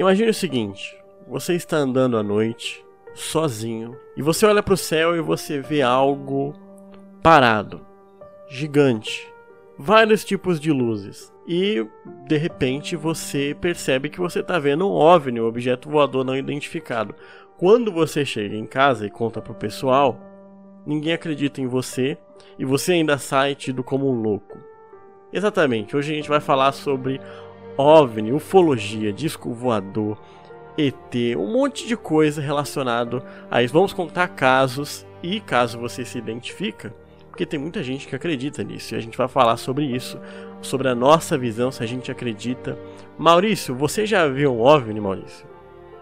Imagine o seguinte: você está andando à noite, sozinho, e você olha para o céu e você vê algo parado, gigante, vários tipos de luzes. E de repente você percebe que você está vendo um OVNI, um objeto voador não identificado. Quando você chega em casa e conta pro pessoal, ninguém acredita em você e você ainda sai tido como um louco. Exatamente, hoje a gente vai falar sobre OVNI, ufologia, disco voador, ET, um monte de coisa relacionado a isso. Vamos contar casos e caso você se identifica, porque tem muita gente que acredita nisso e a gente vai falar sobre isso, sobre a nossa visão, se a gente acredita. Maurício, você já viu um OVNI, Maurício?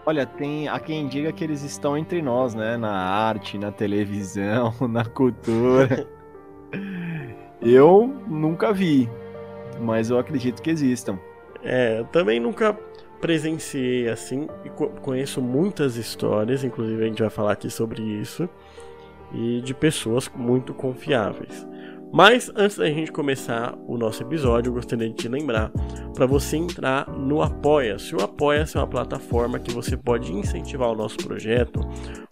Olha, tem a quem diga que eles estão entre nós, né? Na arte, na televisão, na cultura. eu nunca vi, mas eu acredito que existam. É, também nunca presenciei assim e conheço muitas histórias, inclusive a gente vai falar aqui sobre isso, e de pessoas muito confiáveis. Mas antes da gente começar o nosso episódio, eu gostaria de te lembrar para você entrar no Apoia-se. O Apoia-se é uma plataforma que você pode incentivar o nosso projeto,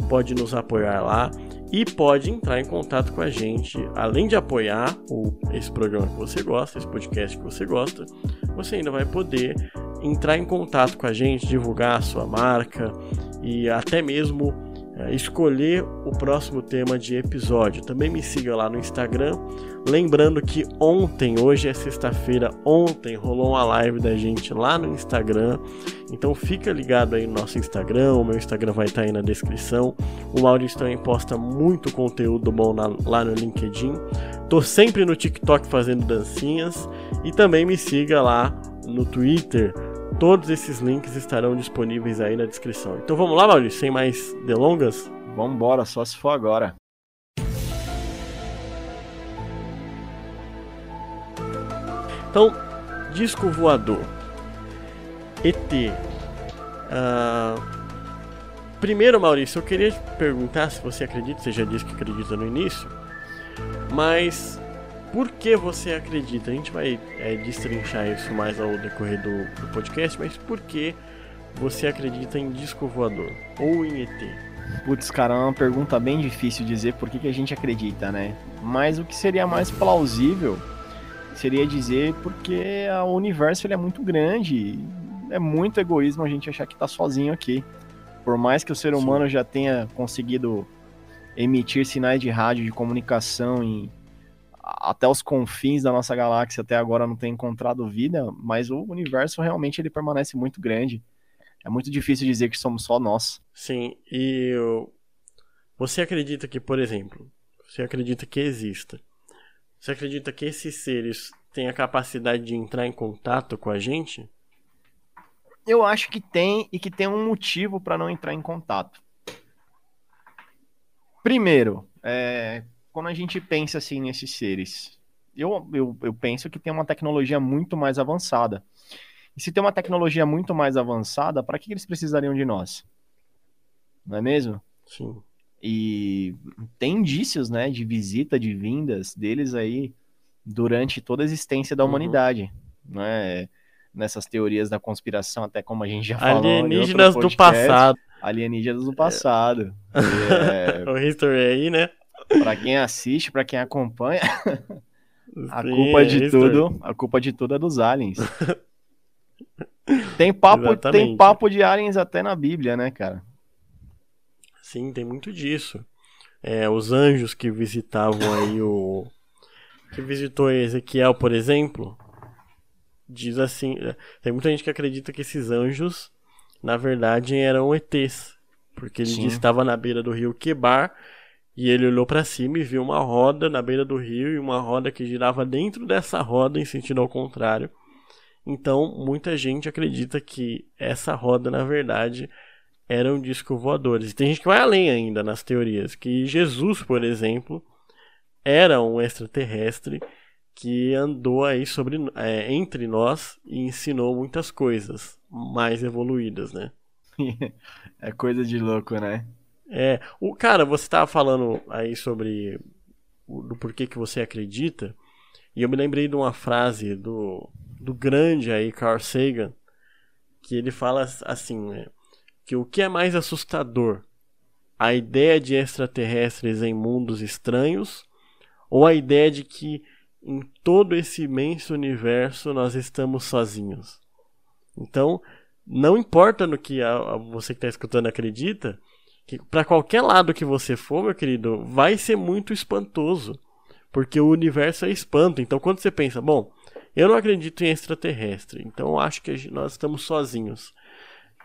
pode nos apoiar lá e pode entrar em contato com a gente. Além de apoiar o, esse programa que você gosta, esse podcast que você gosta, você ainda vai poder entrar em contato com a gente, divulgar a sua marca e até mesmo escolher o próximo tema de episódio. Também me siga lá no Instagram. Lembrando que ontem, hoje é sexta-feira, ontem rolou uma live da gente lá no Instagram. Então fica ligado aí no nosso Instagram, o meu Instagram vai estar aí na descrição. O Maurício também posta muito conteúdo bom na, lá no LinkedIn. Tô sempre no TikTok fazendo dancinhas e também me siga lá no Twitter Todos esses links estarão disponíveis aí na descrição. Então vamos lá, Maurício, sem mais delongas? Vamos embora, só se for agora. Então, disco voador. ET. Uh, ah, primeiro, Maurício, eu queria te perguntar se você acredita, você já disse que acredita no início, mas por que você acredita? A gente vai é, destrinchar isso mais ao decorrer do, do podcast, mas por que você acredita em disco voador ou em ET? Putz, cara, é uma pergunta bem difícil dizer por que, que a gente acredita, né? Mas o que seria mais plausível seria dizer porque o universo ele é muito grande. É muito egoísmo a gente achar que tá sozinho aqui. Por mais que o ser humano Sim. já tenha conseguido emitir sinais de rádio de comunicação em até os confins da nossa galáxia até agora não tem encontrado vida, mas o universo realmente ele permanece muito grande. É muito difícil dizer que somos só nós. Sim, e você acredita que, por exemplo, você acredita que exista? Você acredita que esses seres têm a capacidade de entrar em contato com a gente? Eu acho que tem e que tem um motivo para não entrar em contato. Primeiro, é, quando a gente pensa assim nesses seres, eu, eu, eu penso que tem uma tecnologia muito mais avançada. E se tem uma tecnologia muito mais avançada, para que eles precisariam de nós? Não é mesmo? Sim. E tem indícios, né, de visita, de vindas deles aí durante toda a existência da uhum. humanidade, né? Nessas teorias da conspiração, até como a gente já falou. Alienígenas podcast, do passado. Alienígenas do passado. É... o history aí, né? Para quem assiste, para quem acompanha, a culpa de é tudo, a culpa de tudo é dos aliens. Tem papo, tem papo de aliens até na Bíblia, né, cara? Sim, tem muito disso. É, os anjos que visitavam aí o que visitou Ezequiel, por exemplo, diz assim, tem muita gente que acredita que esses anjos na verdade eram ETs, porque ele estava na beira do rio Quebar e ele olhou para cima e viu uma roda na beira do rio e uma roda que girava dentro dessa roda em sentido ao contrário. Então, muita gente acredita que essa roda, na verdade, eram discos voadores. E tem gente que vai além ainda nas teorias, que Jesus, por exemplo, era um extraterrestre que andou aí sobre, é, entre nós e ensinou muitas coisas mais evoluídas, né? é coisa de louco, né? É, o cara, você estava falando aí sobre o, do porquê que você acredita, e eu me lembrei de uma frase do, do grande aí Carl Sagan, que ele fala assim, né? Que o que é mais assustador? A ideia de extraterrestres em mundos estranhos ou a ideia de que em todo esse imenso universo nós estamos sozinhos? Então, não importa no que a, a você que está escutando acredita, que para qualquer lado que você for, meu querido, vai ser muito espantoso, porque o universo é espanto. Então, quando você pensa, bom, eu não acredito em extraterrestre, então eu acho que nós estamos sozinhos.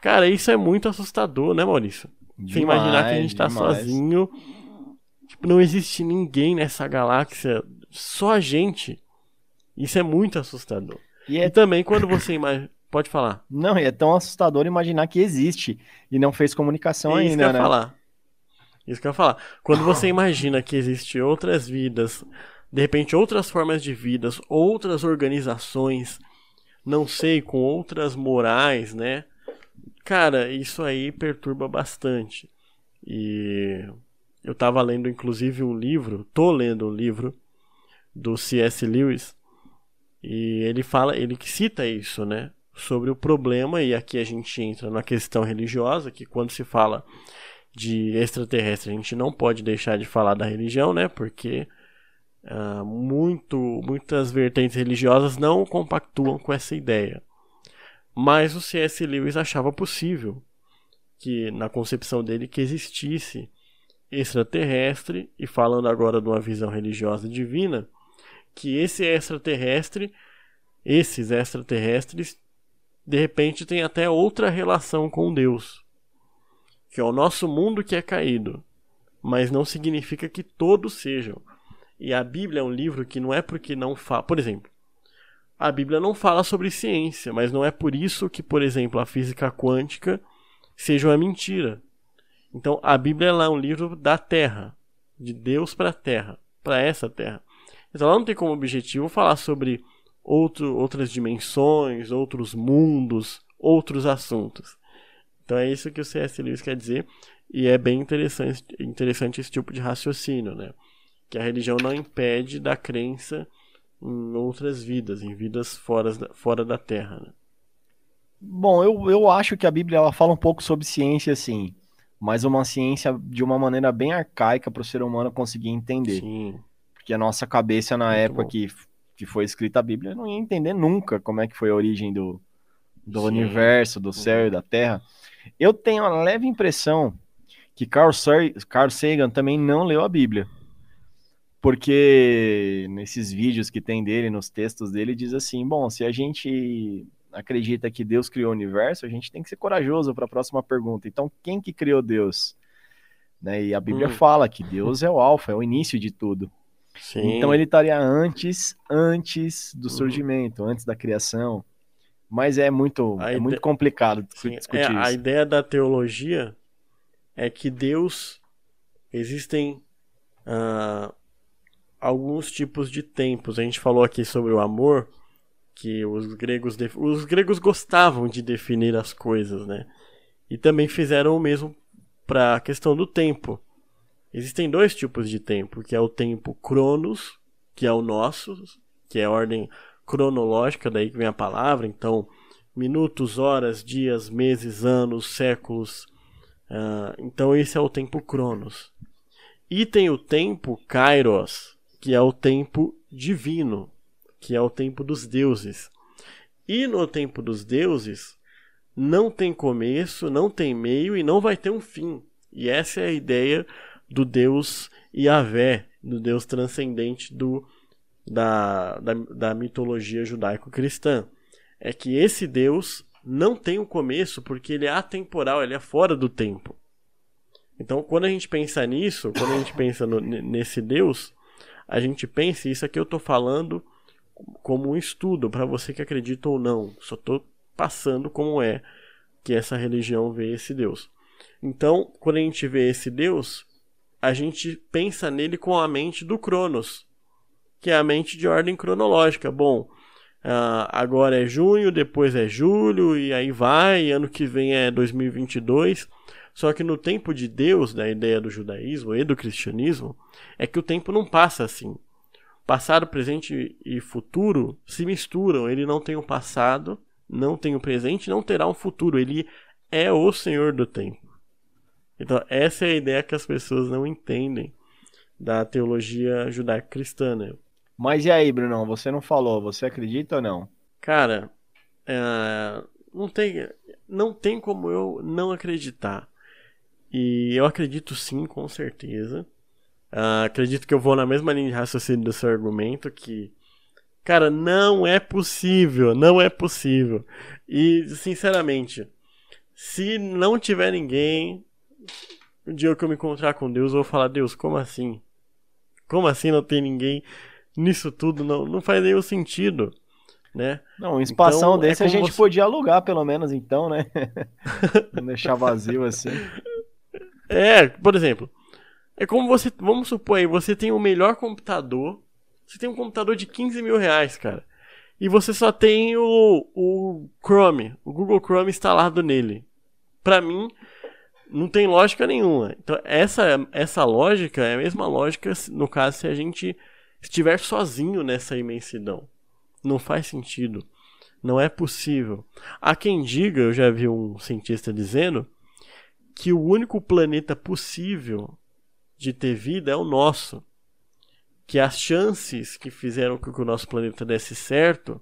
Cara, isso é muito assustador, né, Maurício? Demais, você imaginar que a gente está sozinho, tipo, não existe ninguém nessa galáxia, só a gente. Isso é muito assustador. E, é... e também quando você imagina Pode falar. Não, e é tão assustador imaginar que existe e não fez comunicação é ainda, isso que eu né? falar. Isso que eu ia falar. Quando você imagina que existe outras vidas, de repente outras formas de vidas, outras organizações, não sei, com outras morais, né? Cara, isso aí perturba bastante. E eu tava lendo inclusive um livro, tô lendo um livro do C.S. Lewis, e ele fala, ele que cita isso, né? Sobre o problema, e aqui a gente entra na questão religiosa, que quando se fala de extraterrestre, a gente não pode deixar de falar da religião, né? Porque uh, muito, muitas vertentes religiosas não compactuam com essa ideia. Mas o C.S. Lewis achava possível que, na concepção dele, que existisse extraterrestre, e falando agora de uma visão religiosa divina, que esse extraterrestre, esses extraterrestres de repente tem até outra relação com Deus, que é o nosso mundo que é caído, mas não significa que todos sejam. E a Bíblia é um livro que não é porque não fala, por exemplo, a Bíblia não fala sobre ciência, mas não é por isso que, por exemplo, a física quântica seja uma mentira. Então, a Bíblia é um livro da Terra, de Deus para a Terra, para essa Terra. Então, ela não tem como objetivo falar sobre outro, outras dimensões, outros mundos, outros assuntos. Então é isso que o C.S. Lewis quer dizer e é bem interessante, interessante esse tipo de raciocínio, né? Que a religião não impede da crença em outras vidas, em vidas fora da, fora da Terra. Né? Bom, eu, eu acho que a Bíblia ela fala um pouco sobre ciência, sim, mas uma ciência de uma maneira bem arcaica para o ser humano conseguir entender. Sim. Porque a nossa cabeça na Muito época bom. que que foi escrita a Bíblia, não ia entender nunca como é que foi a origem do, do universo, do céu e da terra. Eu tenho a leve impressão que Carl, Carl Sagan também não leu a Bíblia. Porque nesses vídeos que tem dele, nos textos dele, diz assim: bom, se a gente acredita que Deus criou o universo, a gente tem que ser corajoso para a próxima pergunta. Então, quem que criou Deus? Né? E a Bíblia hum. fala que Deus é o alfa, é o início de tudo. Sim. Então ele estaria antes, antes do uhum. surgimento, antes da criação. Mas é muito, é muito complicado Sim, discutir é, isso. A ideia da teologia é que Deus existem uh, alguns tipos de tempos. A gente falou aqui sobre o amor, que os gregos os gregos gostavam de definir as coisas, né? E também fizeram o mesmo para a questão do tempo. Existem dois tipos de tempo, que é o tempo cronos, que é o nosso, que é a ordem cronológica, daí que vem a palavra, então minutos, horas, dias, meses, anos, séculos. Uh, então esse é o tempo cronos. E tem o tempo kairos, que é o tempo divino, que é o tempo dos deuses. E no tempo dos deuses não tem começo, não tem meio e não vai ter um fim. E essa é a ideia do Deus Yahvé, do Deus transcendente do, da, da, da mitologia judaico-cristã. É que esse Deus não tem um começo porque ele é atemporal, ele é fora do tempo. Então, quando a gente pensa nisso, quando a gente pensa no, nesse Deus, a gente pensa, isso aqui eu estou falando como um estudo, para você que acredita ou não. Só estou passando como é que essa religião vê esse Deus. Então, quando a gente vê esse Deus, a gente pensa nele com a mente do Cronos, que é a mente de ordem cronológica. Bom, uh, agora é junho, depois é julho, e aí vai, ano que vem é 2022. Só que no tempo de Deus, da ideia do judaísmo e do cristianismo, é que o tempo não passa assim. Passado, presente e futuro se misturam. Ele não tem um passado, não tem o presente, não terá um futuro. Ele é o Senhor do tempo. Então, essa é a ideia que as pessoas não entendem da teologia judaico-cristã, né? Mas e aí, Brunão? Você não falou, você acredita ou não? Cara, é, não, tem, não tem como eu não acreditar. E eu acredito sim, com certeza. Uh, acredito que eu vou na mesma linha de raciocínio do seu argumento, que, cara, não é possível, não é possível. E, sinceramente, se não tiver ninguém, o dia que eu me encontrar com Deus, eu vou falar, Deus, como assim? Como assim não tem ninguém nisso tudo? Não, não faz nenhum sentido né? Não, um espação então, desse é a gente você... podia alugar, pelo menos, então, né? Não deixar vazio assim. É, por exemplo, é como você. Vamos supor aí, você tem o melhor computador. Você tem um computador de 15 mil reais, cara. E você só tem o, o Chrome, o Google Chrome instalado nele. Pra mim, não tem lógica nenhuma. Então, essa, essa lógica é a mesma lógica, no caso, se a gente estiver sozinho nessa imensidão. Não faz sentido. Não é possível. Há quem diga, eu já vi um cientista dizendo, que o único planeta possível de ter vida é o nosso. Que as chances que fizeram com que o nosso planeta desse certo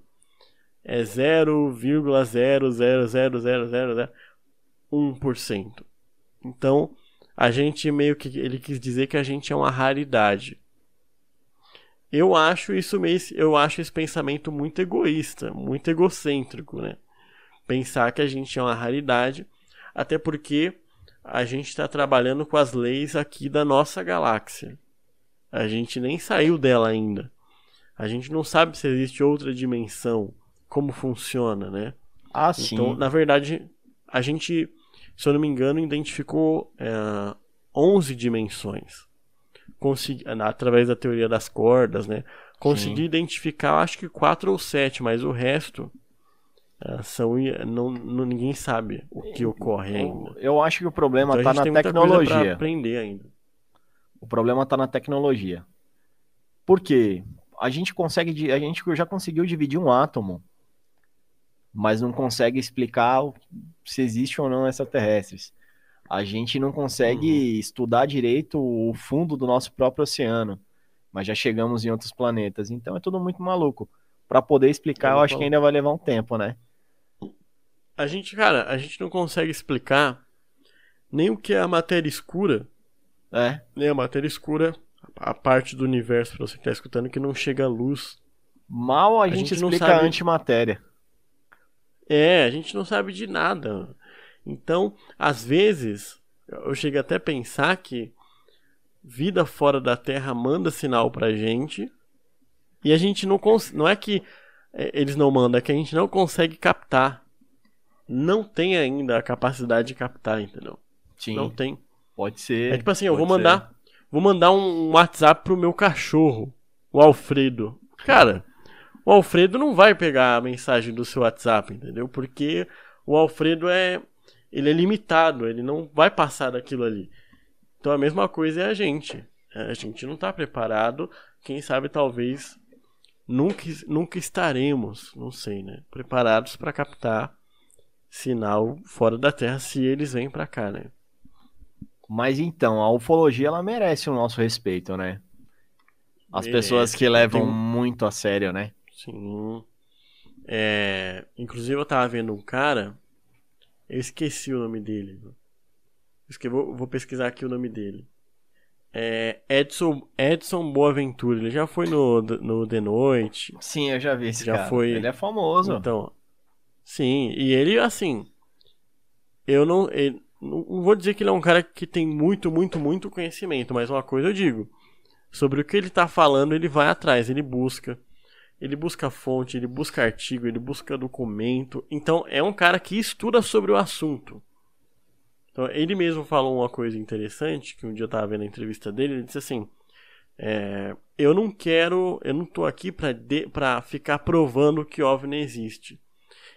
é 0,0000001%. Então, a gente meio que ele quis dizer que a gente é uma raridade. Eu acho isso meio, eu acho esse pensamento muito egoísta, muito egocêntrico, né? Pensar que a gente é uma raridade, até porque a gente está trabalhando com as leis aqui da nossa galáxia. A gente nem saiu dela ainda. A gente não sabe se existe outra dimensão, como funciona, né? Ah, sim. Então, na verdade, a gente, se eu não me engano, identificou é, 11 dimensões consegui, através da teoria das cordas, né? Consegui Sim. identificar, acho que quatro ou sete, mas o resto uh, são não, não, ninguém sabe o que ocorre ainda. Eu acho que o problema está então, na tecnologia. aprender ainda. O problema está na tecnologia. Por quê? A gente consegue, a gente já conseguiu dividir um átomo, mas não consegue explicar se existe ou não extraterrestres a gente não consegue uhum. estudar direito o fundo do nosso próprio oceano, mas já chegamos em outros planetas. Então é tudo muito maluco. Para poder explicar, eu, eu acho que ainda vai levar um tempo, né? A gente, cara, a gente não consegue explicar nem o que é a matéria escura. É. Nem a matéria escura, a parte do universo, pra você que tá escutando, que não chega a luz. Mal a, a gente, gente, explica sabe... a antimatéria. É, a gente não sabe de nada. Então, às vezes, eu chego até a pensar que vida fora da Terra manda sinal pra gente e a gente não consegue. Não é que é, eles não mandam, é que a gente não consegue captar. Não tem ainda a capacidade de captar, entendeu? Sim. Não tem. Pode ser. É tipo assim, eu vou mandar. Ser. Vou mandar um WhatsApp pro meu cachorro, o Alfredo. Cara, o Alfredo não vai pegar a mensagem do seu WhatsApp, entendeu? Porque o Alfredo é ele é limitado, ele não vai passar daquilo ali. Então a mesma coisa é a gente. A gente não está preparado, quem sabe talvez nunca, nunca estaremos, não sei, né? Preparados para captar sinal fora da Terra se eles vêm para cá, né? Mas então, a ufologia ela merece o nosso respeito, né? As merece. pessoas que levam Tem... muito a sério, né? Sim. É... Inclusive eu tava vendo um cara eu esqueci o nome dele. Vou, vou pesquisar aqui o nome dele. É Edson, Edson Boaventura. Ele já foi no, no The Noite. Sim, eu já vi esse já cara. Foi... Ele é famoso. Então, sim. E ele, assim... Eu não, ele, não vou dizer que ele é um cara que tem muito, muito, muito conhecimento. Mas uma coisa eu digo. Sobre o que ele tá falando, ele vai atrás. Ele busca. Ele busca fonte, ele busca artigo, ele busca documento. Então é um cara que estuda sobre o assunto. Então ele mesmo falou uma coisa interessante, que um dia eu estava vendo a entrevista dele, ele disse assim: é, eu não quero, eu não estou aqui para ficar provando que OVNI existe.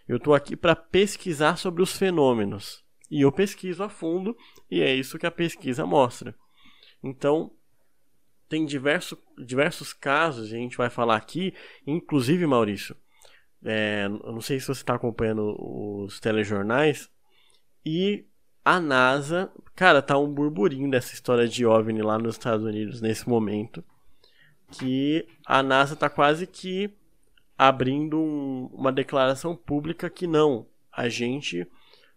Eu estou aqui para pesquisar sobre os fenômenos. E eu pesquiso a fundo, e é isso que a pesquisa mostra. Então, tem diverso, diversos casos, a gente vai falar aqui, inclusive, Maurício, é, eu não sei se você está acompanhando os telejornais, e a NASA, cara, tá um burburinho dessa história de OVNI lá nos Estados Unidos nesse momento, que a NASA tá quase que abrindo um, uma declaração pública que não, a gente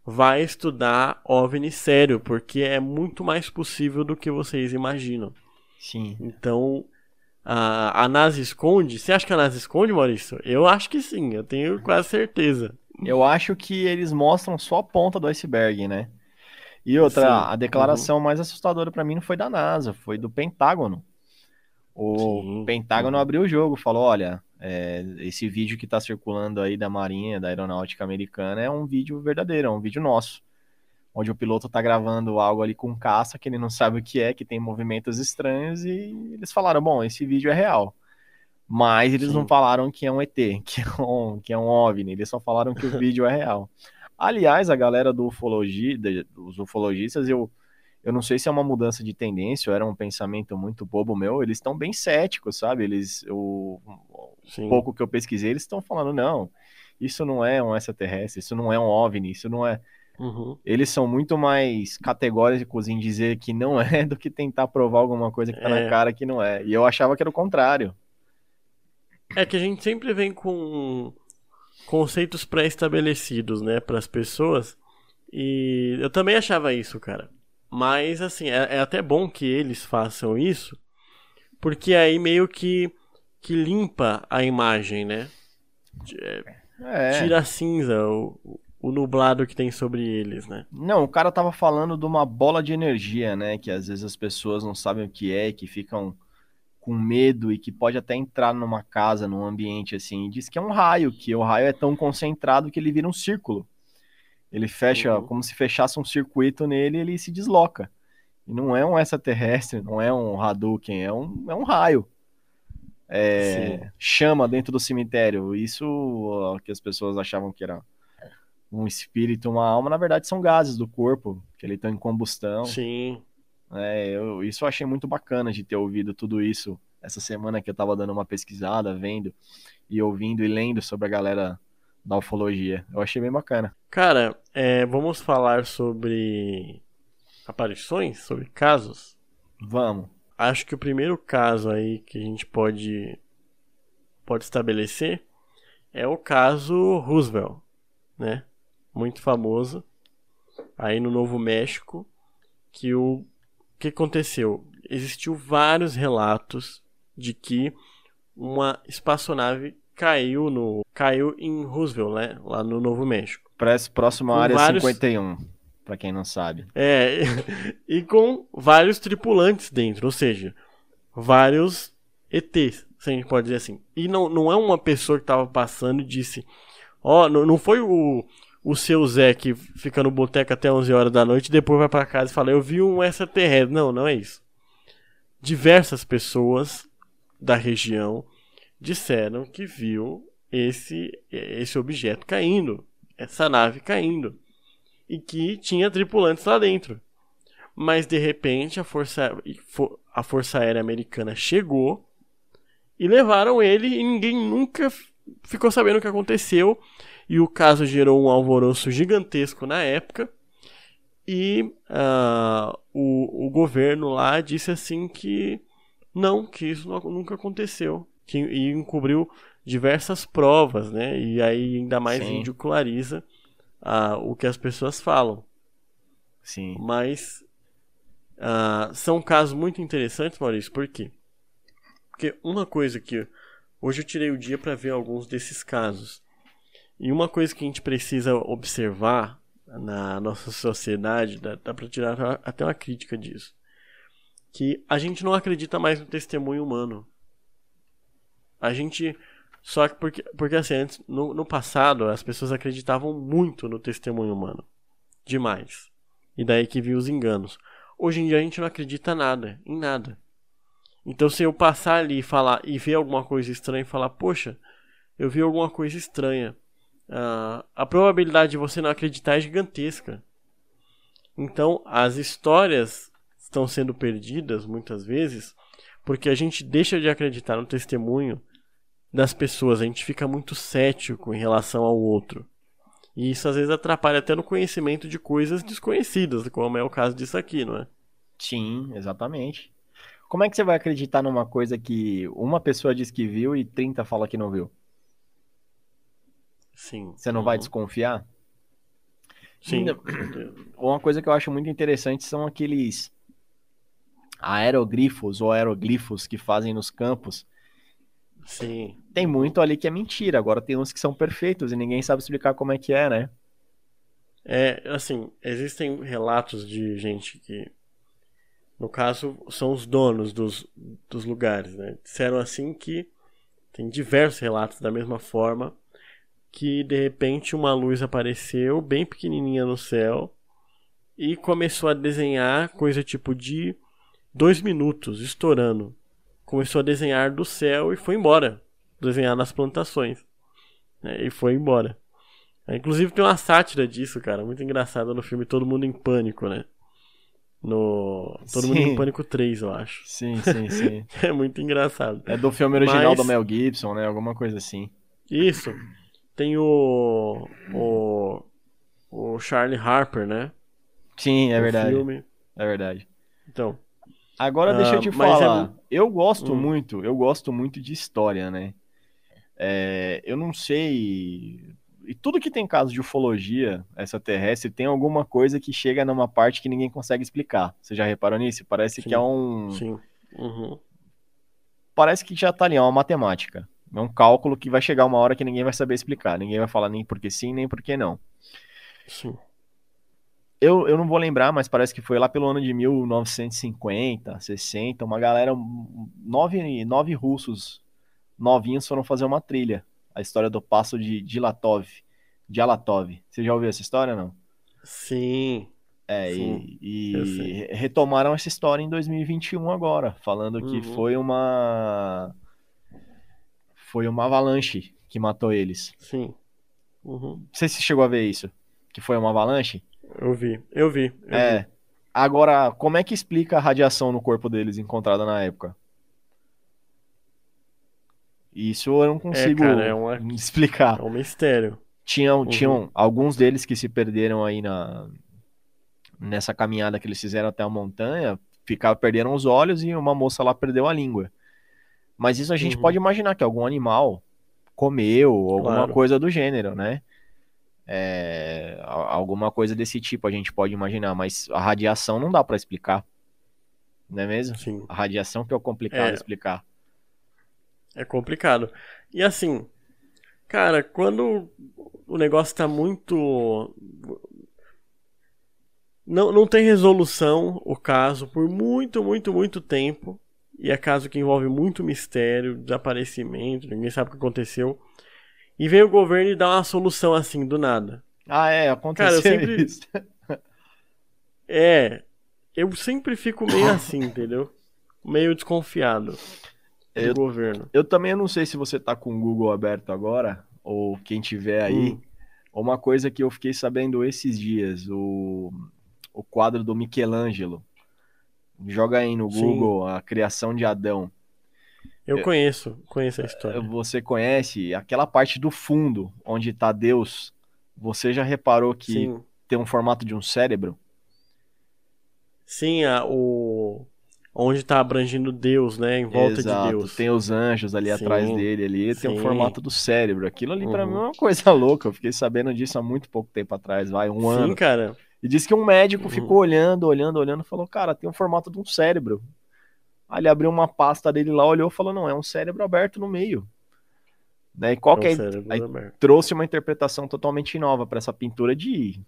vai estudar OVNI sério, porque é muito mais possível do que vocês imaginam. Sim. Então, a, a NASA esconde? Você acha que a NASA esconde, Maurício? Eu acho que sim, eu tenho quase certeza. Eu acho que eles mostram só a ponta do iceberg, né? E outra, sim. a declaração uhum. mais assustadora para mim não foi da NASA, foi do Pentágono. O sim. Pentágono abriu o jogo, falou: olha, é, esse vídeo que está circulando aí da Marinha, da Aeronáutica Americana, é um vídeo verdadeiro, é um vídeo nosso onde o piloto tá gravando algo ali com caça que ele não sabe o que é, que tem movimentos estranhos, e eles falaram: bom, esse vídeo é real. Mas eles Sim. não falaram que é um ET, que é um, que é um OVNI, eles só falaram que o vídeo é real. Aliás, a galera do ufologia, dos ufologistas, eu, eu não sei se é uma mudança de tendência ou era um pensamento muito bobo meu, eles estão bem céticos, sabe? Eles, o, o pouco que eu pesquisei, eles estão falando, não, isso não é um extraterrestre, isso não é um OVNI, isso não é... Uhum. Eles são muito mais categóricos em dizer que não é do que tentar provar alguma coisa que tá é. na cara que não é. E eu achava que era o contrário. É que a gente sempre vem com conceitos pré-estabelecidos, né, para as pessoas. E eu também achava isso, cara. Mas, assim, é, é, até bom que eles façam isso, porque aí meio que, que limpa a imagem, né? É, é. Tira a cinza, o, o nublado que tem sobre eles, né? Não, o cara tava falando de uma bola de energia, né? Que às vezes as pessoas não sabem o que é, que ficam com medo e que pode até entrar numa casa, num ambiente assim. E diz que é um raio, que o raio é tão concentrado que ele vira um círculo. Ele fecha, uhum. como se fechasse um circuito nele e ele se desloca. E não é um extraterrestre, não é um Hadouken, é um, é um raio. É, chama dentro do cemitério. Isso que as pessoas achavam que era um espírito, uma alma, na verdade são gases do corpo, que ele está em combustão. Sim. É, eu, isso eu achei muito bacana de ter ouvido tudo isso essa semana que eu estava dando uma pesquisada, vendo e ouvindo e lendo sobre a galera da ufologia. Eu achei bem bacana. Cara, é, vamos falar sobre aparições, sobre casos? Vamos. Acho que o primeiro caso aí que a gente pode pode estabelecer é o caso Roosevelt, né? Muito famoso aí no Novo México que o que aconteceu? Existiu vários relatos de que uma espaçonave caiu no caiu em Roosevelt, né, lá no Novo México. Parece próximo à área vários... 51, para quem não sabe. É, e com vários tripulantes dentro, ou seja, vários ETs, se a gente pode dizer assim. E não, não é uma pessoa que estava passando e disse: Ó, oh, não, não foi o, o seu Zé que fica no boteco até 11 horas da noite, depois vai para casa e fala: Eu vi um extraterrestre. Não, não é isso. Diversas pessoas da região disseram que viu esse, esse objeto caindo, essa nave caindo, e que tinha tripulantes lá dentro. Mas de repente a Força, a força Aérea Americana chegou e levaram ele e ninguém nunca ficou sabendo o que aconteceu e o caso gerou um alvoroço gigantesco na época. E uh, o, o governo lá disse assim que não, que isso não, nunca aconteceu. Que, e encobriu diversas provas, né? E aí ainda mais Sim. ridiculariza uh, o que as pessoas falam. Sim. Mas uh, são casos muito interessantes, Maurício, por quê? Porque uma coisa que hoje eu tirei o dia para ver alguns desses casos. E uma coisa que a gente precisa observar na nossa sociedade, dá, dá para tirar até uma crítica disso, que a gente não acredita mais no testemunho humano. A gente só que porque, porque assim, antes, no, no passado as pessoas acreditavam muito no testemunho humano. Demais. E daí que viu os enganos. Hoje em dia a gente não acredita nada, em nada. Então se eu passar ali e falar e ver alguma coisa estranha e falar, poxa, eu vi alguma coisa estranha uh, a probabilidade de você não acreditar é gigantesca. Então, as histórias estão sendo perdidas muitas vezes porque a gente deixa de acreditar no testemunho das pessoas. A gente fica muito cético em relação ao outro. E isso às vezes atrapalha até no conhecimento de coisas desconhecidas, como é o caso disso aqui, não é? Sim, exatamente. Como é que você vai acreditar numa coisa que uma pessoa diz que viu e 30 fala que não viu? Sim. Você não uhum. vai desconfiar? Sim. Uma coisa que eu acho muito interessante são aqueles aerogrifos ou aeroglifos que fazem nos campos. Sim. Tem muito ali que é mentira, agora tem uns que são perfeitos e ninguém sabe explicar como é que é, né? É, assim, existem relatos de gente que, no caso, são os donos dos, dos lugares, né? Disseram assim que tem diversos relatos da mesma forma que de repente uma luz apareceu bem pequenininha no céu e começou a desenhar coisa tipo de dois minutos, estourando. Começou a desenhar do céu e foi embora. Desenhar nas plantações. Né? E foi embora. Inclusive tem uma sátira disso, cara, muito engraçada no filme Todo Mundo em Pânico, né? No Todo sim. Mundo em Pânico 3, eu acho. Sim, sim, sim. é muito engraçado. É do filme original Mas... do Mel Gibson, né? Alguma coisa assim. Isso. Tem o. O. O Charlie Harper, né? Sim, é verdade. Filme. É verdade. Então. Agora deixa eu te ah, falar. É... Eu gosto hum. muito, eu gosto muito de história, né? É, eu não sei. E tudo que tem caso de ufologia extraterrestre tem alguma coisa que chega numa parte que ninguém consegue explicar. Você já reparou nisso? Parece sim, que é um. Sim. Uhum. Parece que já tá ali, é uma matemática. É um cálculo que vai chegar uma hora que ninguém vai saber explicar. Ninguém vai falar nem porque sim, nem porque não. Sim. Eu, eu não vou lembrar, mas parece que foi lá pelo ano de 1950, 60, uma galera, nove, nove russos novinhos foram fazer uma trilha. A história do passo de Dilatov. De Alatov. Você já ouviu essa história, não? Sim. É, Sim, e, e retomaram essa história em 2021 agora, falando que uhum. foi uma foi uma avalanche que matou eles. Sim. Uhum. Não sei se chegou a ver isso. Que foi uma avalanche. Eu vi, eu vi. Eu é. Vi. Agora, como é que explica a radiação no corpo deles encontrada na época? Isso eu não consigo é, cara, é uma... explicar. É um mistério. Tinham, uhum. tinham alguns deles que se perderam aí na nessa caminhada que eles fizeram até a montanha, ficaram, perderam os olhos e uma moça lá perdeu a língua. Mas isso a gente uhum. pode imaginar que algum animal comeu, alguma claro. coisa do gênero, né? É, alguma coisa desse tipo a gente pode imaginar, mas a radiação não dá para explicar. Não é mesmo? Sim. A radiação que é o complicado é, explicar. É complicado. E assim, cara, quando o negócio tá muito. Não, não tem resolução o caso por muito, muito, muito tempo. E é caso que envolve muito mistério, desaparecimento, ninguém sabe o que aconteceu. E vem o governo e dá uma solução assim, do nada. Ah, é, aconteceu Cara, eu sempre... isso. é, eu sempre fico meio assim, entendeu? Meio desconfiado do eu, governo. Eu também não sei se você tá com o Google aberto agora, ou quem tiver aí. Hum. Uma coisa que eu fiquei sabendo esses dias, o, o quadro do Michelangelo. Joga aí no Google Sim. a criação de Adão. Eu conheço, conheço a história. Você conhece aquela parte do fundo onde está Deus? Você já reparou que Sim. tem um formato de um cérebro? Sim, a, o onde está abrangindo Deus, né, em volta Exato. de Deus. Tem os anjos ali Sim. atrás dele, ali tem um formato do cérebro. Aquilo ali uhum. para mim é uma coisa louca. Eu fiquei sabendo disso há muito pouco tempo atrás, vai um Sim, ano. Sim, cara. E disse que um médico uhum. ficou olhando, olhando, olhando, falou: "Cara, tem um formato de um cérebro". Aí ele abriu uma pasta dele lá, olhou e falou: não, é um cérebro aberto no meio. Né? E qual é, um é aí trouxe uma interpretação totalmente nova para essa pintura de.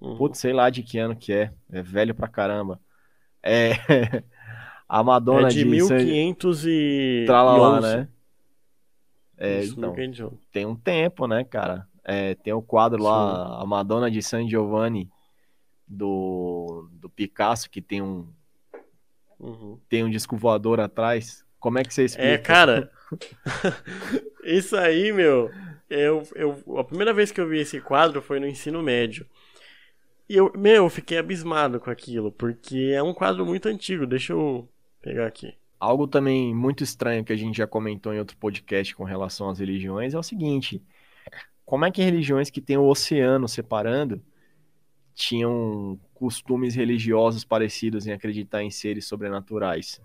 Uhum. Putz, sei lá de que ano que é. É velho pra caramba. É. a Madonna é de, de 1500 e. Tralala, né? É, então, tem um tempo, né, cara? É, tem o quadro Sim. lá, a Madonna de San Giovanni, do, do Picasso, que tem um, Uhum. Tem um disco voador atrás. Como é que você explica? É, cara. isso aí, meu. Eu, eu, a primeira vez que eu vi esse quadro foi no ensino médio. E eu, meu, eu fiquei abismado com aquilo, porque é um quadro muito antigo. Deixa eu pegar aqui. algo também muito estranho que a gente já comentou em outro podcast com relação às religiões é o seguinte: como é que religiões que têm o oceano separando tinham costumes religiosos parecidos em acreditar em seres sobrenaturais?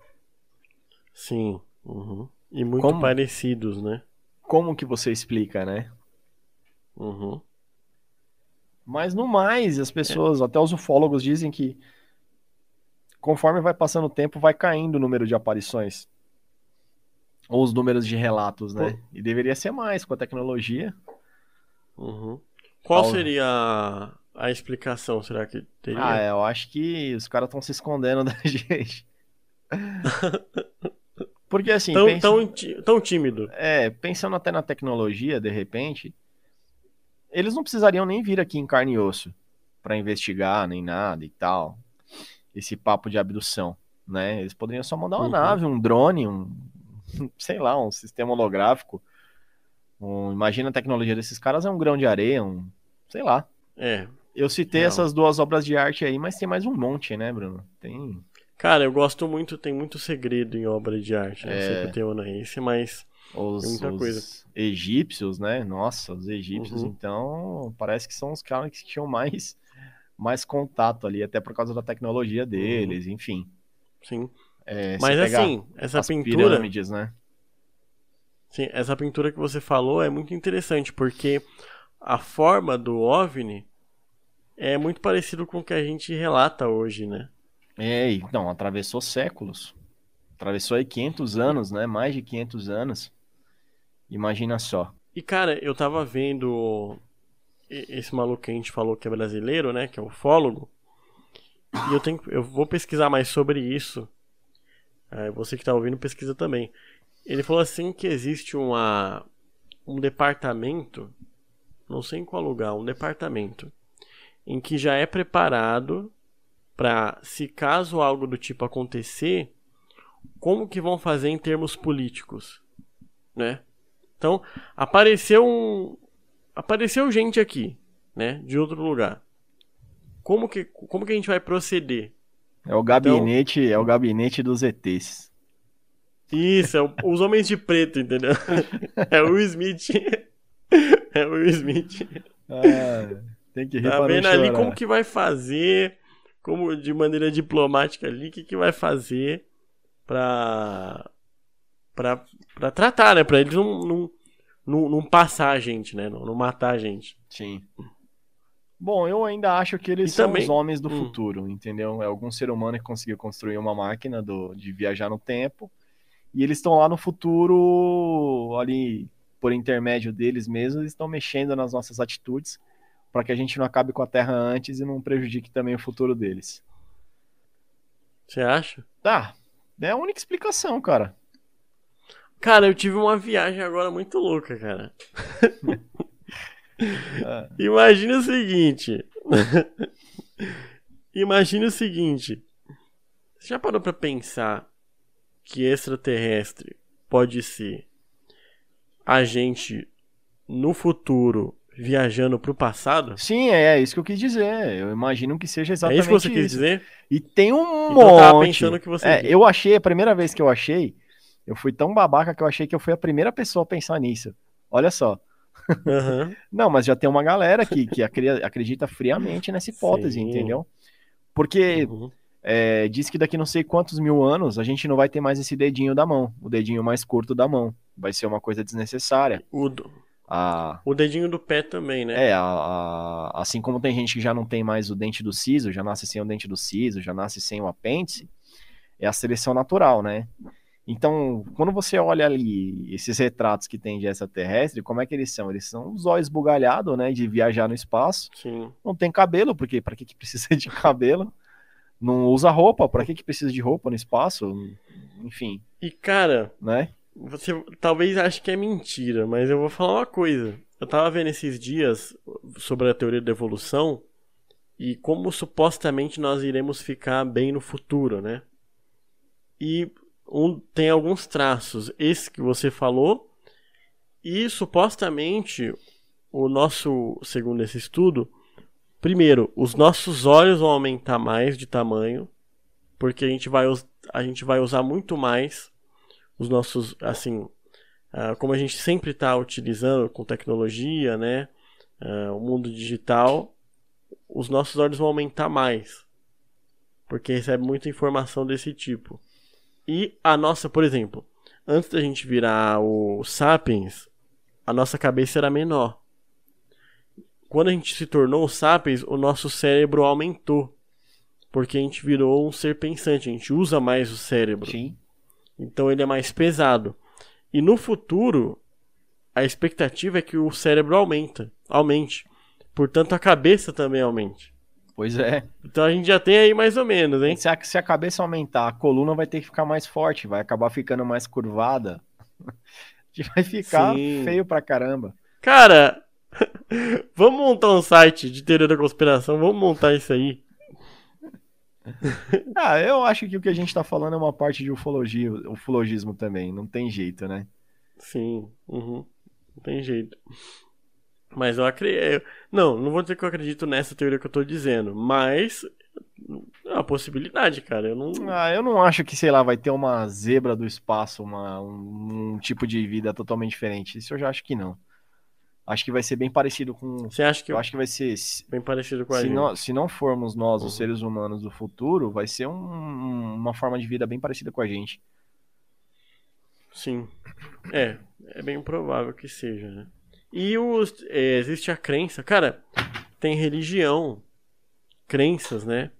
Sim. Uhum. E muito Como? parecidos, né? Como que você explica, né? Uhum. Mas no mais, as pessoas, até os ufólogos dizem que conforme vai passando o tempo, vai caindo o número de aparições. Ou os números de relatos, né? E deveria ser mais com a tecnologia. Uhum. Qual Paulo. seria a, a explicação? Será que teria? Ah, é, eu acho que os caras estão se escondendo da gente. Porque assim, tão, pensa- tão, tão tímido. é, pensando até na tecnologia, de repente, eles não precisariam nem vir aqui em carne e osso para investigar, nem nada e tal. Esse papo de abdução, né? Eles poderiam só mandar uma Uhum. nave, um drone, um, sei lá, um sistema holográfico. Um- imagina a tecnologia desses caras é um grão de areia, um, sei lá. É. Eu citei Real. essas duas obras de arte aí, mas tem mais um monte, né, Bruno? Tem. Cara, eu gosto muito, tem muito segredo em obra de arte, né? É. Sempre tem esse, mas Os, Tem muita os coisa. egípcios, né? Nossa, os egípcios, Uhum. então, parece que são os caras que tinham mais, mais contato ali, até por causa da tecnologia deles, enfim. sim. É, Mas assim, essa pintura, pirâmides, né? Sim, essa pintura que você falou é muito interessante, porque a forma do OVNI é muito parecido com o que a gente relata hoje, né? É, e, não, atravessou séculos. Atravessou aí 500 anos, né? Mais de 500 anos. Imagina só. E cara, eu tava vendo esse maluco que a gente falou que é brasileiro, né, que é ufólogo. E eu tenho, eu vou pesquisar mais sobre isso. É, você que tá ouvindo pesquisa também. Ele falou assim que existe uma um departamento, não sei em qual lugar, um departamento em que já é preparado para se caso algo do tipo acontecer, como que vão fazer em termos políticos, né? Então, apareceu um apareceu gente aqui, né, de outro lugar. Como que como que a gente vai proceder? É o gabinete, é o gabinete dos ETs. Isso, é o- os homens de preto, entendeu? É o Will Smith. É o Will Smith. Ah, tem que rir Tá vendo ali como que vai fazer, como de maneira diplomática ali, o que que vai fazer pra, pra, pra tratar, né? Pra eles não, não, não, não passar a gente, né? Não, não matar a gente. Sim. Bom, eu ainda acho que eles E são também- os homens do Hum. futuro, entendeu? É algum ser humano que conseguiu construir uma máquina do, de viajar no tempo. E eles estão lá no futuro, ali, por intermédio deles mesmos, eles estão mexendo nas nossas atitudes para que a gente não acabe com a Terra antes e não prejudique também o futuro deles. Você acha? Tá, é a única explicação, cara. Cara, eu tive uma viagem agora muito louca, cara. Ah, Imagina o seguinte. Imagina o seguinte. Você já parou pra pensar que extraterrestre pode ser a gente no futuro viajando pro passado? Sim, é, é isso que eu quis dizer. Eu imagino que seja É exatamente isso que você quis isso. dizer? E tem um Então eu tava monte. pensando que você É, eu achei, a primeira vez que eu achei, eu fui tão babaca que eu achei que eu fui a primeira pessoa a pensar nisso. Olha só. Aham. Não, mas já tem uma galera que, que acre- acredita friamente nessa hipótese, Sim. entendeu? Porque Uhum. É, diz que daqui não sei quantos mil anos a gente não vai ter mais esse dedinho da mão, o dedinho mais curto da mão. Vai ser uma coisa desnecessária. O, do- A, o dedinho do pé também, né? é, a- a- assim como tem gente que já não tem mais o dente do siso, já nasce sem o dente do siso, já nasce sem o apêndice, é a seleção natural, né? Então, quando você olha ali esses retratos que tem de extraterrestre, como é que eles são? Eles são os olhos bugalhados, né, de viajar no espaço. Sim. Não tem cabelo, porque para que que precisa de cabelo? Não usa roupa, para que que precisa de roupa no espaço? Enfim, E cara, né? Você talvez ache que é mentira, mas eu vou falar uma coisa. Eu tava vendo esses dias sobre a teoria da evolução e como supostamente nós iremos ficar bem no futuro, né? E um, tem alguns traços, esse que você falou, e supostamente o nosso, segundo esse estudo, primeiro, os nossos olhos vão aumentar mais de tamanho, porque a gente vai a gente vai usar muito mais os nossos, assim, uh, como a gente sempre está utilizando com tecnologia, né? Uh, o mundo digital, os nossos olhos vão aumentar mais. Porque recebe muita informação desse tipo. E a nossa, por exemplo, antes da gente virar o Sapiens, a nossa cabeça era menor. Quando a gente se tornou Sapiens, o nosso cérebro aumentou. Porque a gente virou um ser pensante, a gente usa mais o cérebro. Sim. Então ele é mais pesado. E no futuro, a expectativa é que o cérebro aumenta, aumente. Portanto, a cabeça também aumente. Pois é. Então a gente já tem aí mais ou menos, hein? Se a, se a cabeça aumentar, a coluna vai ter que ficar mais forte, vai acabar ficando mais curvada. vai ficar Sim. feio pra caramba. Cara, vamos montar um site de teoria da conspiração, vamos montar isso aí. ah, eu acho que o que a gente tá falando é uma parte de ufologia, ufologismo também, não tem jeito, né? Sim, uhum. não tem jeito. Mas eu acredito. Não, não vou dizer que eu acredito nessa teoria que eu tô dizendo, mas é uma possibilidade, cara. Eu não. Ah, eu não acho que, sei lá, vai ter uma zebra do espaço, uma, um, um tipo de vida totalmente diferente. Isso eu já acho que não. Acho que vai ser bem parecido com. Você acha que. Eu acho que vai ser. Bem parecido com a se gente. Não, se não formos nós, os uhum. seres humanos do futuro, vai ser um, uma forma de vida bem parecida com a gente. Sim. É, é bem provável que seja, né? E os, é, existe a crença. Cara, tem religião, crenças, né?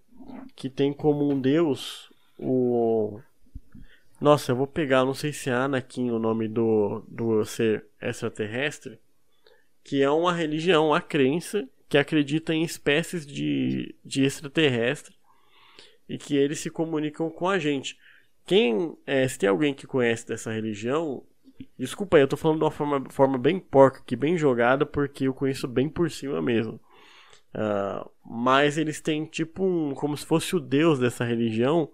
Que tem como um deus o. Nossa, eu vou pegar, não sei se é Anakin o nome do, do ser extraterrestre que é uma religião, a crença que acredita em espécies de, de extraterrestre e que eles se comunicam com a gente. Quem, é, se tem alguém que conhece dessa religião, desculpa aí, eu tô falando de uma forma, forma bem porca, que bem jogada, porque eu conheço bem por cima mesmo. Uh, mas eles têm tipo um, como se fosse o deus dessa religião,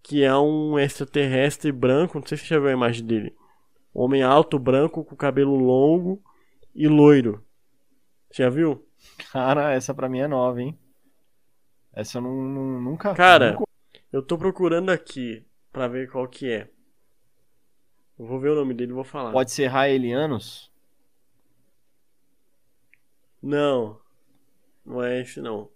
que é um extraterrestre branco, não sei se você já viu a imagem dele. Homem alto, branco, com cabelo longo, e loiro. Já viu? Cara, essa pra mim é nova, hein? Essa eu não, não, nunca. Cara, nunca... eu tô procurando aqui pra ver qual que é. Eu vou ver o nome dele e vou falar. Pode ser Raelianos? Não. Não é esse não.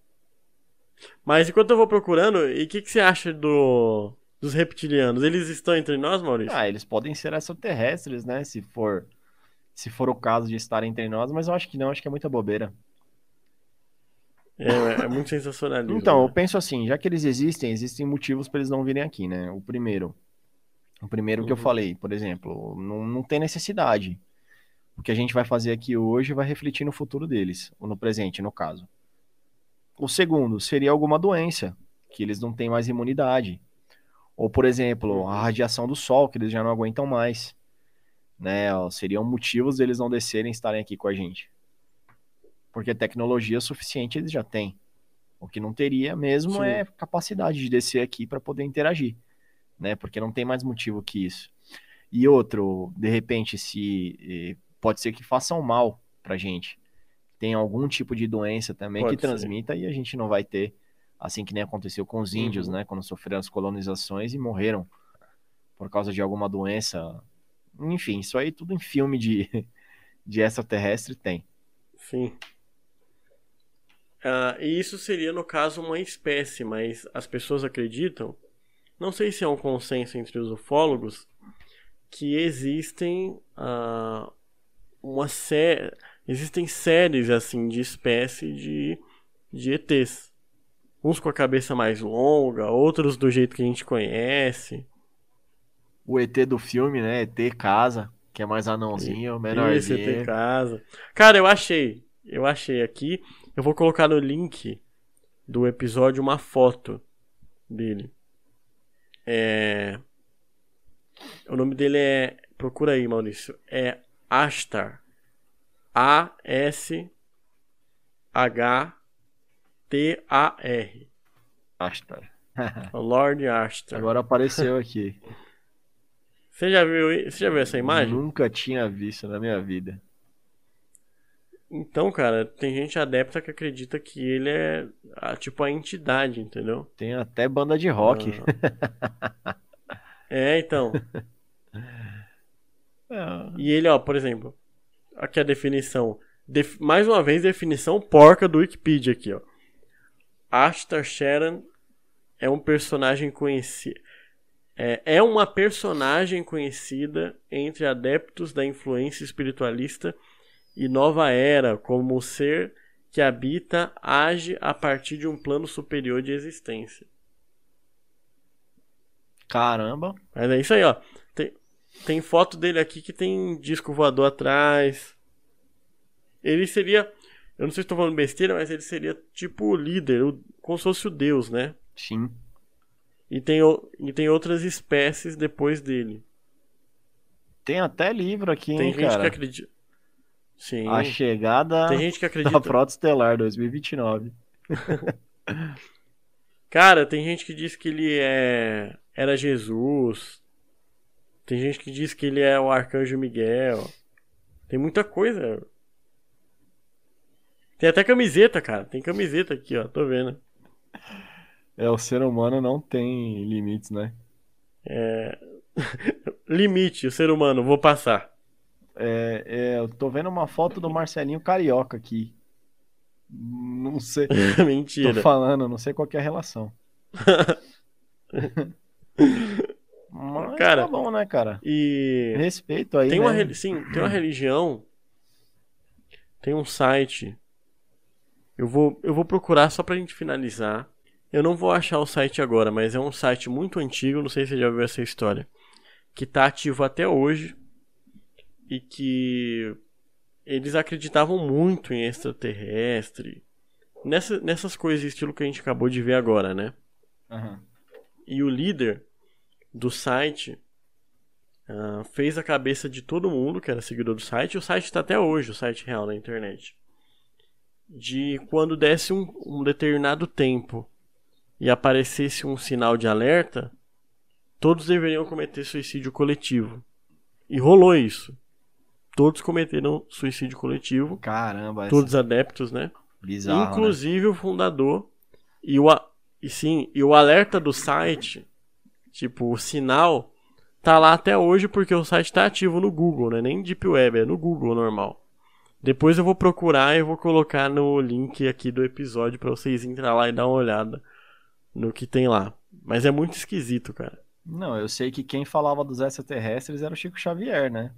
Mas enquanto eu vou procurando, e o que, que você acha do dos reptilianos? Eles estão entre nós, Maurício? Ah, eles podem ser extraterrestres, né? Se for se for o caso de estar entre nós, mas eu acho que não, acho que é muita bobeira. É, é muito sensacionalismo. Então, né? eu penso assim, já que eles existem, existem motivos para eles não virem aqui, né? O primeiro, o primeiro uhum. que eu uhum. falei, por exemplo, não, não tem necessidade. O que a gente vai fazer aqui hoje vai refletir no futuro deles, ou no presente, no caso. O segundo seria alguma doença, que eles não têm mais imunidade. Ou, por exemplo, a radiação do sol, que eles já não aguentam mais né? Ó, seriam motivos deles não descerem e estarem aqui com a gente. Porque tecnologia suficiente eles já têm. O que não teria mesmo Sim. é capacidade de descer aqui para poder interagir, né? Porque não tem mais motivo que isso. E outro, de repente, se eh, pode ser que façam mal pra gente. Tem algum tipo de doença também pode que transmita ser. e a gente não vai ter, assim que nem aconteceu com os índios, uhum. né? Quando sofreram as colonizações e morreram por causa de alguma doença enfim, isso aí tudo em filme de, de extraterrestre tem. Sim. Uh, e isso seria, no caso, uma espécie, mas as pessoas acreditam, não sei se é um consenso entre os ufólogos, que existem uh, uma série. Existem séries assim de espécie de, de ETs. Uns com a cabeça mais longa, outros do jeito que a gente conhece o ET do filme, né? ET Casa, que é mais anãozinho, menorzinho. Isso, ET Casa. Cara, eu achei. Eu achei aqui. Eu vou colocar no link do episódio uma foto dele. É... O nome dele é. Procura aí, Maurício. É Astar. A-S-H-T-A-R. Astar. Lord Astar. Agora apareceu aqui. Você já viu, você já viu essa imagem? Nunca tinha visto na minha vida. Então, cara, tem gente adepta que acredita que ele é a, tipo a entidade, entendeu? Tem até banda de rock. Ah. É, então. É. E ele, ó, por exemplo, aqui a definição. Def- mais uma vez, definição porca do Wikipedia aqui, ó. Ashtar Sharon é um personagem conhecido. É, é uma personagem conhecida entre adeptos da influência espiritualista e nova era, como o ser que habita age a partir de um plano superior de existência. Caramba. Mas é isso aí, ó. Tem, tem foto dele aqui que tem disco voador atrás. Ele seria. Eu não sei se estou falando besteira, mas ele seria tipo o líder, o- como se fosse o deus, né? Sim. E tem, e tem outras espécies depois dele. Tem até livro aqui, Tem hein, gente cara. que acredita. Sim. A chegada Tem gente que da acredita. Frota Estelar 2029. Cara, tem gente que diz que ele é era Jesus. Tem gente que diz que ele é o arcanjo Miguel. Tem muita coisa. Tem até camiseta, cara. Tem camiseta aqui, ó. Tô vendo. É, o ser humano não tem limites, né? Limite, o ser humano, vou passar. É, é, eu tô vendo uma foto do Marcelinho Carioca aqui. Não sei. Mentira. Tô falando, não sei qual que é a relação. Mas Cara, tá bom, né, cara? E Respeito aí, tem uma, né? reli- sim, tem uma religião. Tem um site. Eu vou, eu vou procurar só pra gente finalizar. Eu não vou achar o site agora, mas é um site muito antigo, não sei se você já ouviu essa história. Que tá ativo até hoje. E que eles acreditavam muito em extraterrestre. Nessa, nessas coisas estilo que a gente acabou de ver agora, né? Aham. E o líder do site ah, fez a cabeça de todo mundo que era seguidor do site. O site está até hoje, o site real na internet. De quando desse um, um determinado tempo e aparecesse um sinal de alerta, todos deveriam cometer suicídio coletivo. E rolou isso. Todos cometeram suicídio coletivo. Caramba, essa Todos adeptos, né? bizarro, né? Inclusive o fundador e o a- e sim, e o alerta do site, tipo, o sinal tá lá até hoje porque o site tá ativo no Google, né? Nem Deep Web, é no Google normal. Depois eu vou procurar e vou colocar no link aqui do episódio pra vocês entrar lá e dar uma olhada no que tem lá. Mas é muito esquisito, cara. Não, eu sei que quem falava dos extraterrestres era o Chico Xavier, né?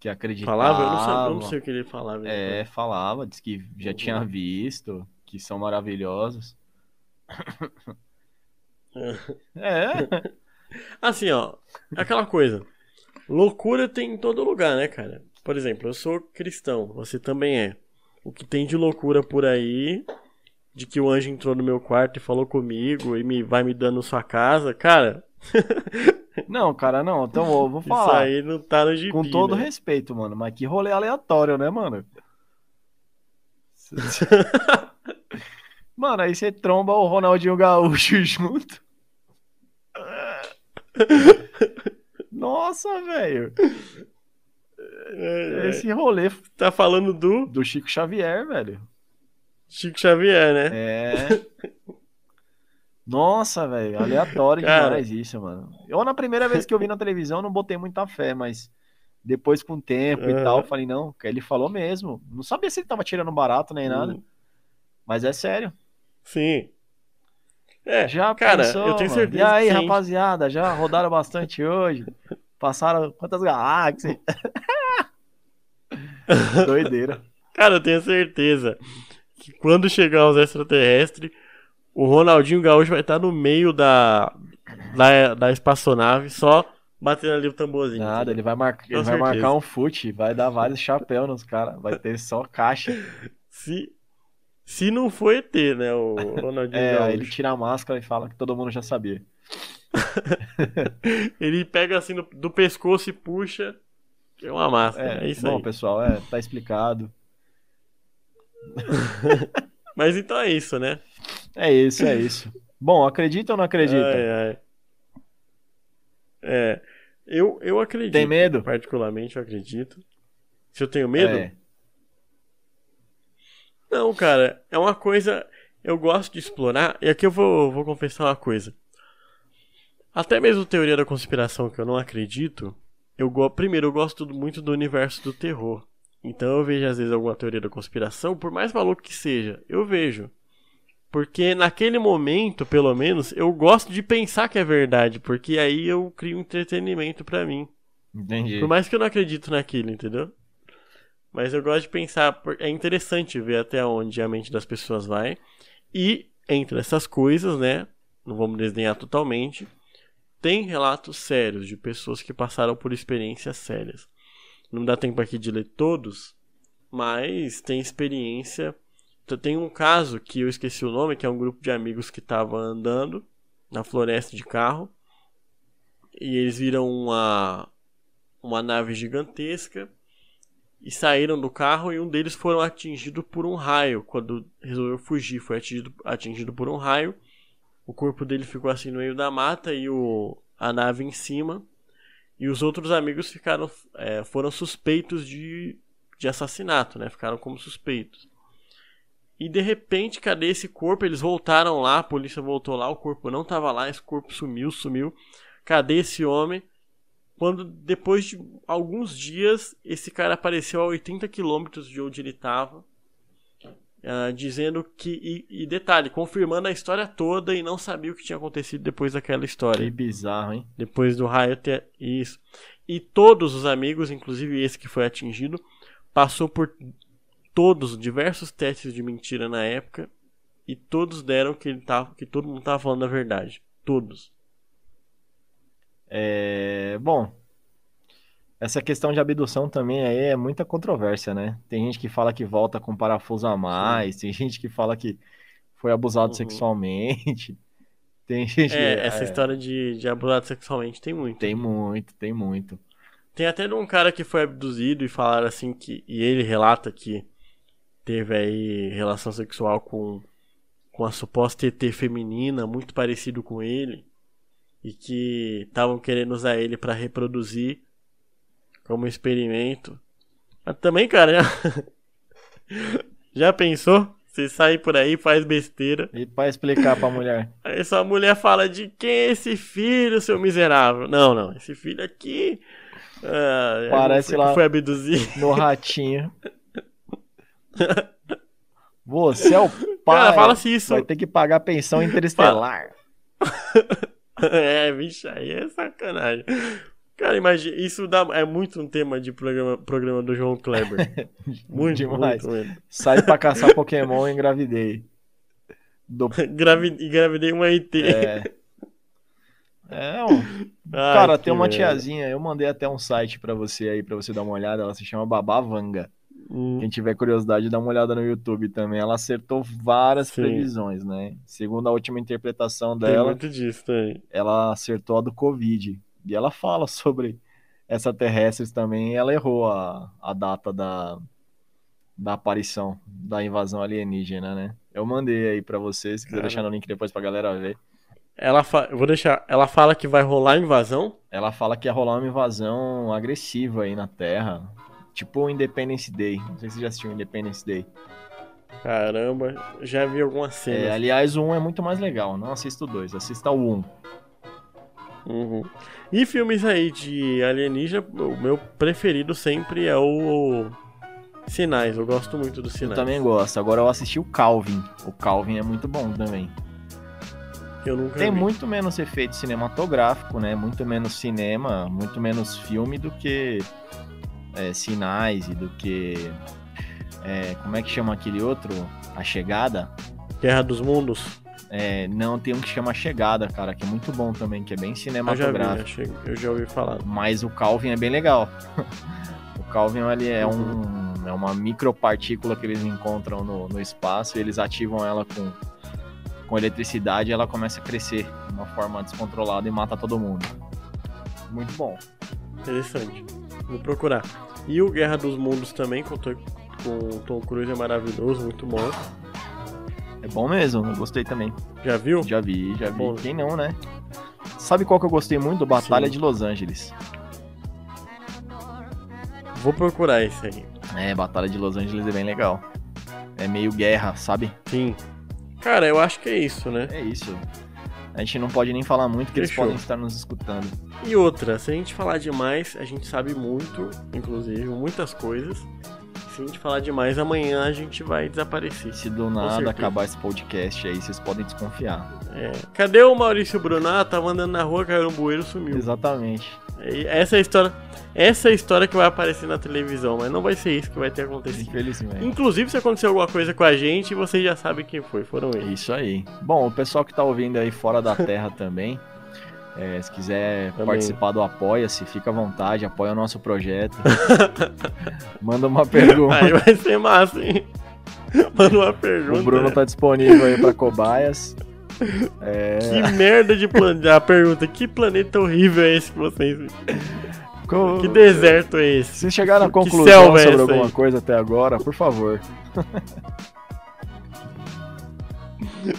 Que acreditava. Falava? Eu não, sabia, eu não sei o que ele falava. É, falava, disse que já tinha visto, que são maravilhosos. É, Assim, ó, aquela coisa. Loucura tem em todo lugar, né, cara? Por exemplo, eu sou cristão, você também é. O que tem de loucura por aí, de que o anjo entrou no meu quarto e falou comigo e me vai me dando sua casa, cara, não, cara, não, então eu vou isso falar. aí não tá no gibi, Com todo né? respeito, mano, mas que rolê aleatório, né, mano? Mano, aí você tromba o Ronaldinho Gaúcho junto. Nossa, velho. É, é. Esse rolê Tá falando do do Chico Xavier, velho. Chico Xavier, né? É. Nossa, velho, aleatório Cara. demais isso, mano. Eu, na primeira vez que eu vi na televisão, não botei muita fé, mas depois, com o tempo e Aham. tal, eu falei, não, ele falou mesmo. Não sabia se ele tava tirando barato nem nada, Hum, mas é sério. Sim. É, Já cara, pensou, eu tenho mano? certeza E aí, rapaziada, já rodaram bastante hoje? Passaram quantas galáxias? Doideira. Cara, eu tenho certeza que quando chegar os extraterrestres, o Ronaldinho Gaúcho vai estar no meio da, da, da espaçonave, só batendo ali o tamborzinho. Nada, ele vai, mar... ele vai marcar um fute, vai dar vários chapéus nos caras, vai ter só caixa. Se, se não for ET, né, o Ronaldinho É, Gaúcho. ele tira a máscara e fala que todo mundo já sabia. Ele pega assim no- do pescoço e puxa, é uma máscara. É, É, isso bom, aí. pessoal, é, tá explicado. Mas então é isso, né? É isso, é isso. Bom, acredita ou não acredita? Ai, ai. É, eu, eu acredito. Tem medo? Particularmente, eu acredito. Se eu tenho medo? É. Não, cara, é uma coisa. Eu gosto de explorar. E aqui eu vou, vou confessar uma coisa. Até mesmo teoria da conspiração que eu não acredito, eu primeiro eu gosto muito do universo do terror. Então eu vejo às vezes alguma teoria da conspiração, por mais maluco que seja, eu vejo. Porque naquele momento, pelo menos, eu gosto de pensar que é verdade, porque aí eu crio entretenimento para mim. Entendi. Por mais que eu não acredito naquilo, entendeu? Mas eu gosto de pensar, é interessante ver até onde a mente das pessoas vai. E entre essas coisas, né, não vamos desdenhar totalmente, tem relatos sérios de pessoas que passaram por experiências sérias. Não dá tempo aqui de ler todos, mas tem experiência então, tem um caso que eu esqueci o nome, que é um grupo de amigos que estava andando na floresta de carro. E eles viram uma, uma nave gigantesca e saíram do carro e um deles foram atingido por um raio. Quando resolveu fugir, foi atingido, atingido por um raio. O corpo dele ficou assim no meio da mata e o, a nave em cima. E os outros amigos ficaram, é, foram suspeitos de, de assassinato, né? Ficaram como suspeitos. E de repente, cadê esse corpo? Eles voltaram lá, a polícia voltou lá, o corpo não estava lá, esse corpo sumiu, sumiu. Cadê esse homem? Quando depois de alguns dias, esse cara apareceu a 80 quilômetros de onde ele estava, uh, dizendo que. E, e, detalhe, confirmando a história toda e não sabia o que tinha acontecido depois daquela história. Que bizarro, hein? Depois do raio ter. Isso. E todos os amigos, inclusive esse que foi atingido, passou por todos diversos testes de mentira na época e todos deram que ele tava, que todo mundo tava falando a verdade, todos. É, bom, essa questão de abdução também aí é muita controvérsia, né? Tem gente que fala que volta com parafuso a mais, Sim. tem gente que fala que foi abusado uhum. sexualmente. Tem gente é, que, essa é... história de, de abusado sexualmente tem muito. Tem muito, tem muito. Tem até um cara que foi abduzido e falaram assim que. E ele relata que teve aí relação sexual com, com a suposta ET feminina, muito parecido com ele, e que estavam querendo usar ele para reproduzir como experimento. Mas também, cara, já, já pensou? Você sai por aí, faz besteira. E pra explicar pra mulher. Aí sua mulher fala de quem é esse filho, seu miserável? Não, não, esse filho aqui. Ah, Parece lá. Foi abduzido. No ratinho. Você é o pai. Cara, fala se isso. Vai ter que pagar pensão interestelar. é, bicho, aí é sacanagem. Cara, imagina, isso dá, é muito um tema de programa, programa do João Kleber. muito, demais. Muito, Sai pra caçar Pokémon e engravidei. Do... engravidei uma IT. É. É, um... Ai, cara, tem uma tiazinha, eu mandei até um site para você aí, para você dar uma olhada, ela se chama Babavanga. Hum. Quem tiver curiosidade, dá uma olhada no YouTube também. Ela acertou várias Sim. previsões, né? Segundo a última interpretação dela, ela acertou a do Covid. E ela fala sobre extraterrestres também. ela errou a, a data da, da aparição da invasão alienígena, né? Eu mandei aí para vocês, se quiser deixar no link depois pra galera ver. Ela fa... Eu vou deixar. Ela fala que vai rolar invasão? Ela fala que ia rolar uma invasão agressiva aí na Terra. Tipo o Independence Day. Não sei se você já assistiu Independence Day. Caramba, já vi algumas cenas. É, aliás, o 1 é muito mais legal. Não assista o 2, assista o 1. Uhum. E filmes aí de alienígena, o meu preferido sempre é o Sinais. Eu gosto muito do Sinais. Eu também gosto. Agora eu assisti o Calvin. O Calvin é muito bom também. Eu nunca Tem vi. muito menos efeito cinematográfico, né? Muito menos cinema, muito menos filme do que é, sinais e do que. É, como é que chama aquele outro? A Chegada? Guerra dos Mundos? É, não, tem um que chama Chegada, cara, que é muito bom também, que é bem cinematográfico. Eu já, vi, eu já ouvi falar. Mas o Calvin é bem legal. o Calvin ali é, um, é uma micropartícula que eles encontram no, no espaço e eles ativam ela com, com eletricidade e ela começa a crescer de uma forma descontrolada e mata todo mundo. Muito bom. Interessante. Vou procurar. E o Guerra dos Mundos também, com, com Tom Cruise, é maravilhoso, muito bom. É bom mesmo, eu gostei também. Já viu? Já vi, já vi. Bom. Quem não, né? Sabe qual que eu gostei muito? Batalha Sim. de Los Angeles. Vou procurar esse aí. É, Batalha de Los Angeles é bem legal. É meio guerra, sabe? Sim. Cara, eu acho que é isso, né? É isso. A gente não pode nem falar muito, porque eles podem estar nos escutando. E outra, se a gente falar demais, a gente sabe muito, inclusive, muitas coisas. Se a gente falar demais, amanhã a gente vai desaparecer. Se do nada acabar esse podcast aí, vocês podem desconfiar. É. Cadê o Maurício Bruno? Ah, tava andando na rua, caiu no bueiro, sumiu. Exatamente. E Essa é a história. Essa é a história que vai aparecer na televisão, mas não vai ser isso que vai ter acontecido. Infelizmente. Inclusive, se aconteceu alguma coisa com a gente, vocês já sabem quem foi. Foram eles. Isso aí. Bom, o pessoal que tá ouvindo aí fora da terra também, é, se quiser Também. participar do Apoia-se, fica à vontade, apoia o nosso projeto. Manda uma pergunta. Aí vai ser massa, hein? Manda uma pergunta. O Bruno tá disponível aí pra cobaias. É, Que merda de planeta. A pergunta: que planeta horrível é esse que vocês. Que deserto é esse? Se chegar na que conclusão é sobre alguma aí? coisa até agora, por favor.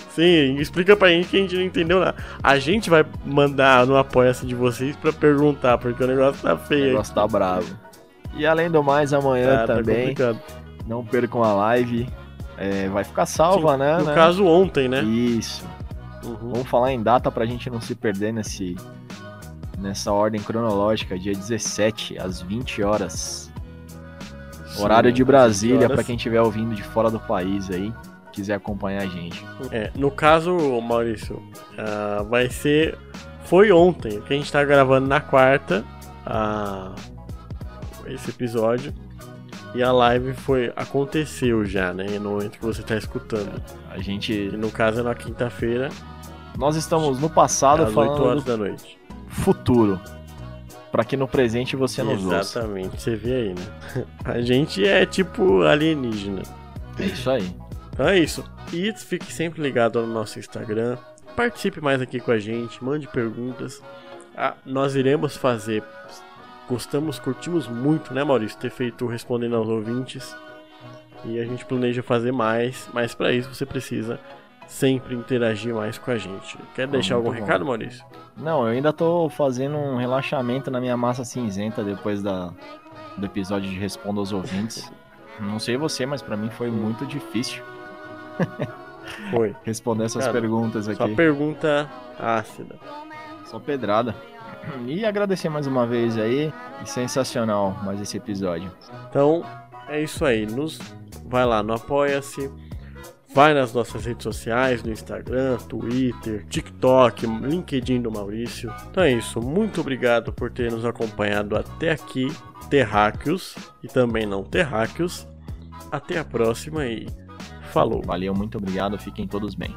Sim, explica pra gente que a gente não entendeu nada. A gente vai mandar no apoia-se de vocês pra perguntar, porque o negócio tá O feio. aí. negócio tá bravo. E além do mais, amanhã Tá, tá também, complicado. não percam a live. É, vai ficar salva, Sim, né? No né? caso, ontem, né? Isso. Uhum. Vamos falar em data pra gente não se perder nesse, nessa ordem cronológica, dia 17, às 20 horas. Sim, Horário de às 20 Brasília, pra quem estiver ouvindo de fora do país aí, quiser acompanhar a gente. É, no caso, Maurício, ah, vai ser. Foi ontem, que a gente tá gravando na quarta ah, esse episódio. E a live foi. aconteceu já, né? No momento que você tá escutando. A E gente. no caso é na quinta-feira, Nós estamos no passado às 8 falando horas do da noite. futuro. Pra que no presente você nos ouça. Exatamente, você vê aí, né? A gente é tipo alienígena. É isso aí. Então é isso. E fique sempre ligado no nosso Instagram. Participe mais aqui com a gente, mande perguntas. Ah, nós iremos fazer. Gostamos, curtimos muito, né, Maurício? Ter feito respondendo aos ouvintes. E a gente planeja fazer mais, mas para isso você precisa sempre interagir mais com a gente. Quer deixar muito algum bom. recado, Maurício? Não, eu ainda tô fazendo um relaxamento na minha massa cinzenta depois da, do episódio de Responda aos Ouvintes. Não sei você, mas pra mim foi muito difícil Foi. responder essas Cara, perguntas aqui. Só pergunta ácida. Só pedrada. E agradecer mais uma vez aí. E sensacional mais esse episódio. Então, é isso aí. Nos vai lá no Apoia-se. Vai nas nossas redes sociais, no Instagram, Twitter, TikTok, LinkedIn do Maurício. Então é isso. Muito obrigado por ter nos acompanhado até aqui, terráqueos e também não terráqueos. Até a próxima e falou. Valeu, muito obrigado. Fiquem todos bem.